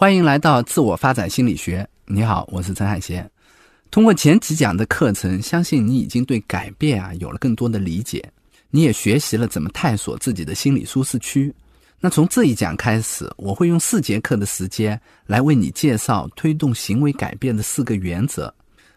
欢迎来到自我发展心理学。你好，我是陈海贤。通过前几讲的课程，相信你已经对改变啊有了更多的理解，你也学习了怎么探索自己的心理舒适区。那从这一讲开始，我会用四节课的时间来为你介绍推动行为改变的四个原则。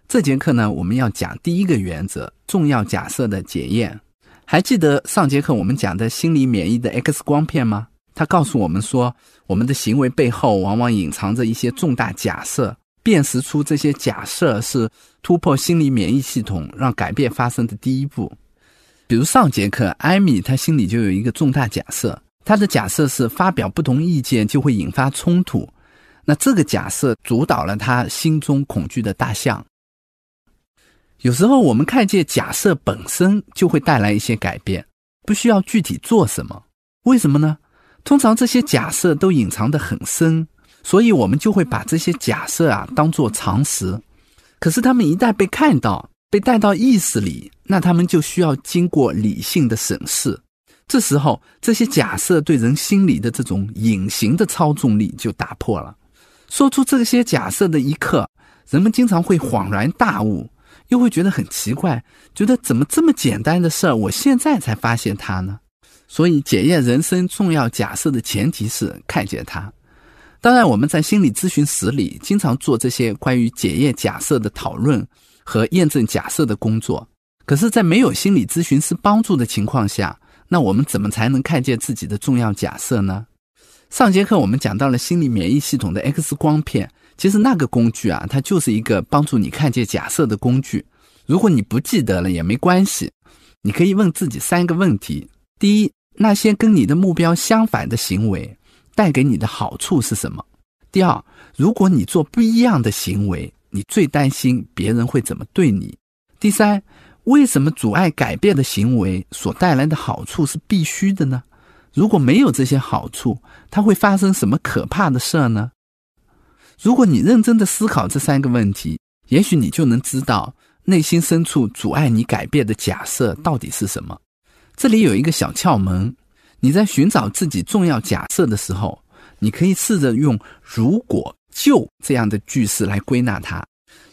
这节课呢，我们要讲第一个原则：重要假设的检验。还记得上节课我们讲的心理免疫的 X 光片吗？他告诉我们说，我们的行为背后往往隐藏着一些重大假设，辨识出这些假设是突破心理免疫系统让改变发生的第一步。比如上节课，艾米她心里就有一个重大假设，她的假设是发表不同意见就会引发冲突，那这个假设主导了她心中恐惧的大象。有时候我们看见假设本身就会带来一些改变，不需要具体做什么。为什么呢？通常这些假设都隐藏得很深，所以我们就会把这些假设啊当做常识。可是他们一旦被看到、被带到意识里，那他们就需要经过理性的审视。这时候，这些假设对人心理的这种隐形的操纵力就打破了。说出这些假设的一刻，人们经常会恍然大悟。又会觉得很奇怪，觉得怎么这么简单的事儿，我现在才发现它呢？所以，检验人生重要假设的前提是看见它。当然，我们在心理咨询室里经常做这些关于检验假设的讨论和验证假设的工作。可是，在没有心理咨询师帮助的情况下，那我们怎么才能看见自己的重要假设呢？上节课我们讲到了心理免疫系统的 X 光片。其实那个工具啊，它就是一个帮助你看见假设的工具。如果你不记得了也没关系，你可以问自己三个问题：第一，那些跟你的目标相反的行为带给你的好处是什么？第二，如果你做不一样的行为，你最担心别人会怎么对你？第三，为什么阻碍改变的行为所带来的好处是必须的呢？如果没有这些好处，它会发生什么可怕的事儿呢？如果你认真的思考这三个问题，也许你就能知道内心深处阻碍你改变的假设到底是什么。这里有一个小窍门：你在寻找自己重要假设的时候，你可以试着用“如果就”这样的句式来归纳它，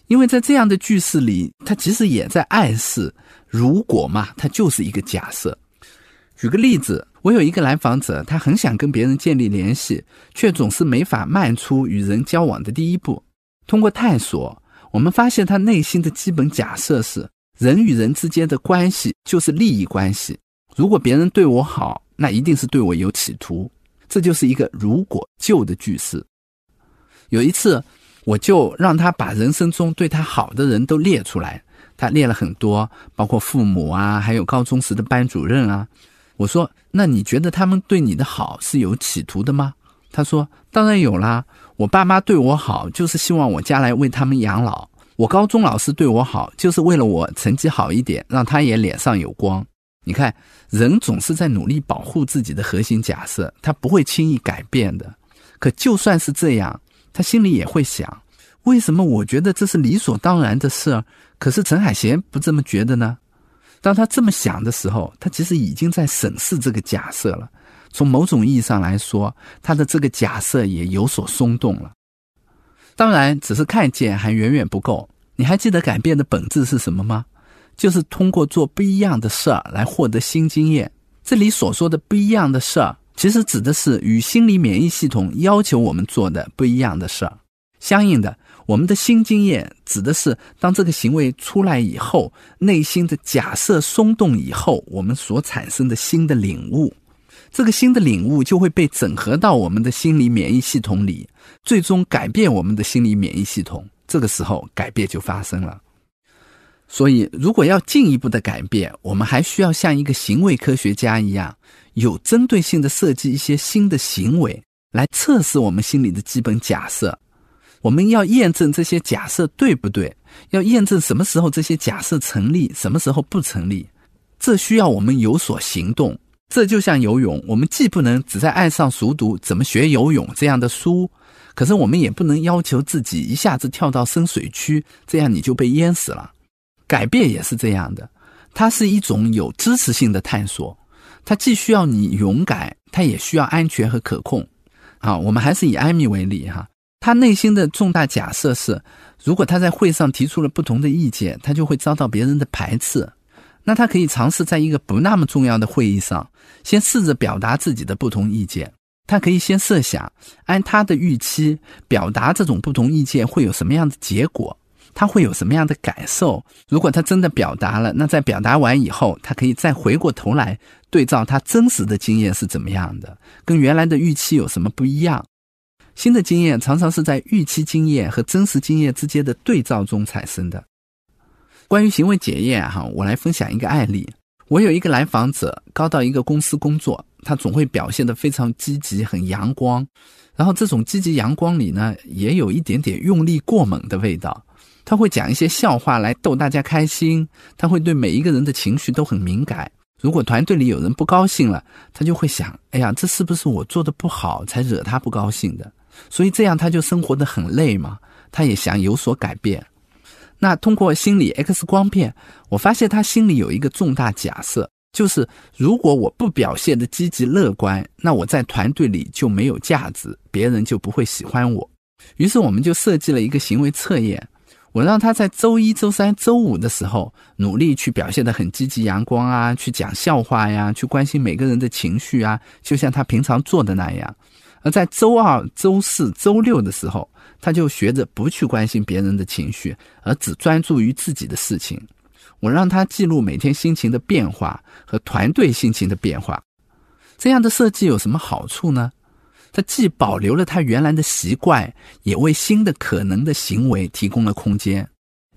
因为在这样的句式里，它其实也在暗示“如果嘛，它就是一个假设”。举个例子，我有一个来访者，他很想跟别人建立联系，却总是没法迈出与人交往的第一步。通过探索，我们发现他内心的基本假设是：人与人之间的关系就是利益关系。如果别人对我好，那一定是对我有企图。这就是一个“如果就”的句式。有一次，我就让他把人生中对他好的人都列出来，他列了很多，包括父母啊，还有高中时的班主任啊。我说：“那你觉得他们对你的好是有企图的吗？”他说：“当然有啦，我爸妈对我好，就是希望我将来为他们养老；我高中老师对我好，就是为了我成绩好一点，让他也脸上有光。你看，人总是在努力保护自己的核心假设，他不会轻易改变的。可就算是这样，他心里也会想：为什么我觉得这是理所当然的事儿，可是陈海贤不这么觉得呢？”当他这么想的时候，他其实已经在审视这个假设了。从某种意义上来说，他的这个假设也有所松动了。当然，只是看见还远远不够。你还记得改变的本质是什么吗？就是通过做不一样的事儿来获得新经验。这里所说的不一样的事儿，其实指的是与心理免疫系统要求我们做的不一样的事儿。相应的。我们的新经验指的是，当这个行为出来以后，内心的假设松动以后，我们所产生的新的领悟，这个新的领悟就会被整合到我们的心理免疫系统里，最终改变我们的心理免疫系统。这个时候，改变就发生了。所以，如果要进一步的改变，我们还需要像一个行为科学家一样，有针对性的设计一些新的行为，来测试我们心里的基本假设。我们要验证这些假设对不对？要验证什么时候这些假设成立，什么时候不成立？这需要我们有所行动。这就像游泳，我们既不能只在岸上熟读怎么学游泳这样的书，可是我们也不能要求自己一下子跳到深水区，这样你就被淹死了。改变也是这样的，它是一种有支持性的探索，它既需要你勇敢，它也需要安全和可控。好，我们还是以艾米为例哈。他内心的重大假设是，如果他在会上提出了不同的意见，他就会遭到别人的排斥。那他可以尝试在一个不那么重要的会议上，先试着表达自己的不同意见。他可以先设想，按他的预期表达这种不同意见会有什么样的结果，他会有什么样的感受。如果他真的表达了，那在表达完以后，他可以再回过头来对照他真实的经验是怎么样的，跟原来的预期有什么不一样。新的经验常常是在预期经验和真实经验之间的对照中产生的。关于行为检验，哈，我来分享一个案例。我有一个来访者，刚到一个公司工作，他总会表现得非常积极、很阳光。然后这种积极阳光里呢，也有一点点用力过猛的味道。他会讲一些笑话来逗大家开心，他会对每一个人的情绪都很敏感。如果团队里有人不高兴了，他就会想：哎呀，这是不是我做的不好才惹他不高兴的？所以这样他就生活的很累嘛，他也想有所改变。那通过心理 X 光片，我发现他心里有一个重大假设，就是如果我不表现的积极乐观，那我在团队里就没有价值，别人就不会喜欢我。于是我们就设计了一个行为测验，我让他在周一周三周五的时候努力去表现的很积极阳光啊，去讲笑话呀，去关心每个人的情绪啊，就像他平常做的那样。而在周二、周四周六的时候，他就学着不去关心别人的情绪，而只专注于自己的事情。我让他记录每天心情的变化和团队心情的变化。这样的设计有什么好处呢？它既保留了他原来的习惯，也为新的可能的行为提供了空间。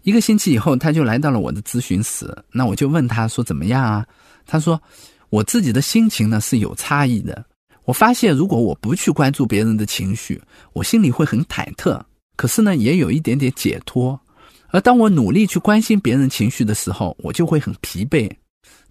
一个星期以后，他就来到了我的咨询室。那我就问他说：“怎么样啊？”他说：“我自己的心情呢是有差异的。”我发现，如果我不去关注别人的情绪，我心里会很忐忑。可是呢，也有一点点解脱。而当我努力去关心别人情绪的时候，我就会很疲惫。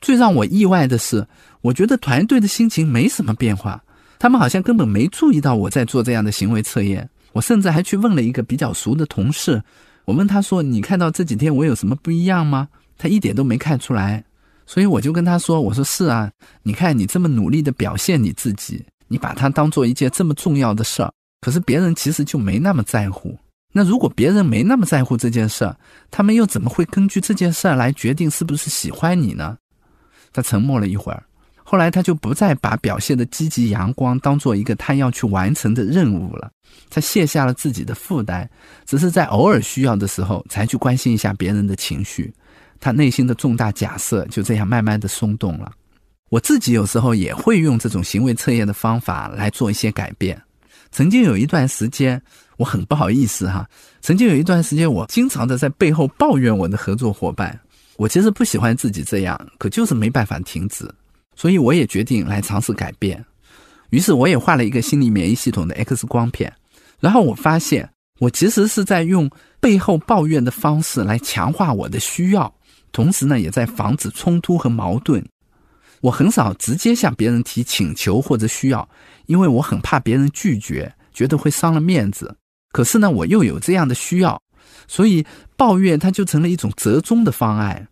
最让我意外的是，我觉得团队的心情没什么变化，他们好像根本没注意到我在做这样的行为测验。我甚至还去问了一个比较熟的同事，我问他说：“你看到这几天我有什么不一样吗？”他一点都没看出来。所以我就跟他说：“我说是啊，你看你这么努力的表现你自己，你把它当做一件这么重要的事儿，可是别人其实就没那么在乎。那如果别人没那么在乎这件事儿，他们又怎么会根据这件事儿来决定是不是喜欢你呢？”他沉默了一会儿，后来他就不再把表现的积极阳光当做一个他要去完成的任务了，他卸下了自己的负担，只是在偶尔需要的时候才去关心一下别人的情绪。他内心的重大假设就这样慢慢的松动了。我自己有时候也会用这种行为测验的方法来做一些改变。曾经有一段时间，我很不好意思哈。曾经有一段时间，我经常的在背后抱怨我的合作伙伴。我其实不喜欢自己这样，可就是没办法停止。所以我也决定来尝试改变。于是我也画了一个心理免疫系统的 X 光片，然后我发现我其实是在用背后抱怨的方式来强化我的需要。同时呢，也在防止冲突和矛盾。我很少直接向别人提请求或者需要，因为我很怕别人拒绝，觉得会伤了面子。可是呢，我又有这样的需要，所以抱怨它就成了一种折中的方案。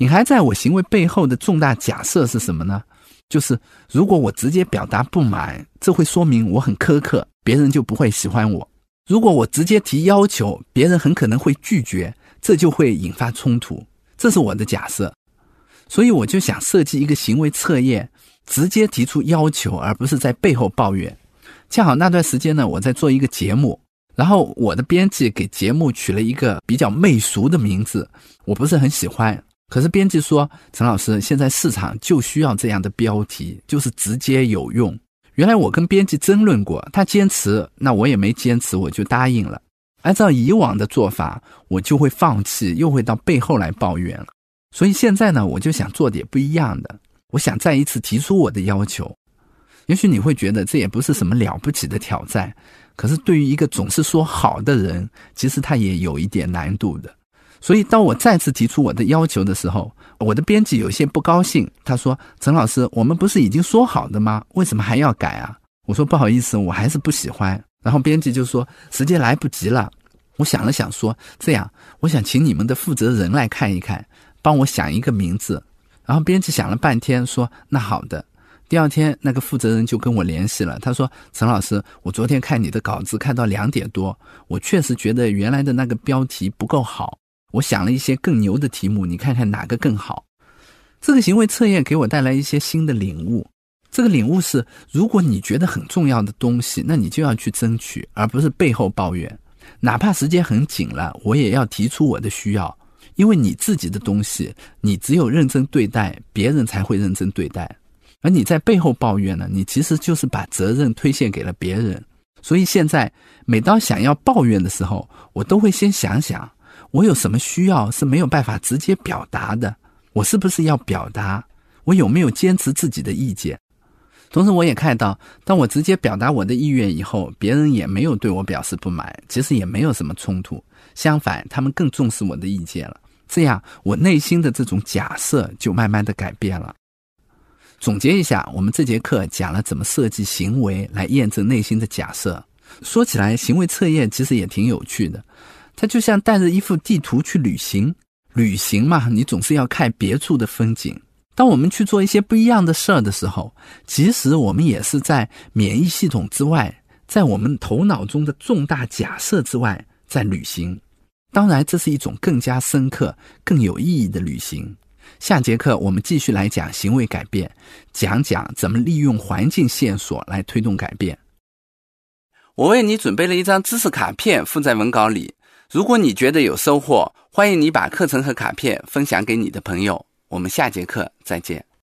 隐含在我行为背后的重大假设是什么呢？就是如果我直接表达不满，这会说明我很苛刻，别人就不会喜欢我；如果我直接提要求，别人很可能会拒绝，这就会引发冲突。这是我的假设，所以我就想设计一个行为测验，直接提出要求，而不是在背后抱怨。恰好那段时间呢，我在做一个节目，然后我的编辑给节目取了一个比较媚俗的名字，我不是很喜欢。可是编辑说：“陈老师，现在市场就需要这样的标题，就是直接有用。”原来我跟编辑争论过，他坚持，那我也没坚持，我就答应了。按照以往的做法，我就会放弃，又会到背后来抱怨了。所以现在呢，我就想做点不一样的。我想再一次提出我的要求。也许你会觉得这也不是什么了不起的挑战，可是对于一个总是说好的人，其实他也有一点难度的。所以当我再次提出我的要求的时候，我的编辑有些不高兴。他说：“陈老师，我们不是已经说好的吗？为什么还要改啊？”我说：“不好意思，我还是不喜欢。”然后编辑就说：“时间来不及了。”我想了想说：“这样，我想请你们的负责人来看一看，帮我想一个名字。”然后编辑想了半天说：“那好的。”第二天，那个负责人就跟我联系了，他说：“陈老师，我昨天看你的稿子看到两点多，我确实觉得原来的那个标题不够好，我想了一些更牛的题目，你看看哪个更好？”这个行为测验给我带来一些新的领悟。这个领悟是：如果你觉得很重要的东西，那你就要去争取，而不是背后抱怨。哪怕时间很紧了，我也要提出我的需要，因为你自己的东西，你只有认真对待，别人才会认真对待。而你在背后抱怨呢，你其实就是把责任推卸给了别人。所以现在，每当想要抱怨的时候，我都会先想想，我有什么需要是没有办法直接表达的，我是不是要表达？我有没有坚持自己的意见？同时，我也看到，当我直接表达我的意愿以后，别人也没有对我表示不满，其实也没有什么冲突。相反，他们更重视我的意见了。这样，我内心的这种假设就慢慢的改变了。总结一下，我们这节课讲了怎么设计行为来验证内心的假设。说起来，行为测验其实也挺有趣的，它就像带着一幅地图去旅行。旅行嘛，你总是要看别处的风景。当我们去做一些不一样的事儿的时候，其实我们也是在免疫系统之外，在我们头脑中的重大假设之外在旅行。当然，这是一种更加深刻、更有意义的旅行。下节课我们继续来讲行为改变，讲讲怎么利用环境线索来推动改变。我为你准备了一张知识卡片，附在文稿里。如果你觉得有收获，欢迎你把课程和卡片分享给你的朋友。我们下节课再见。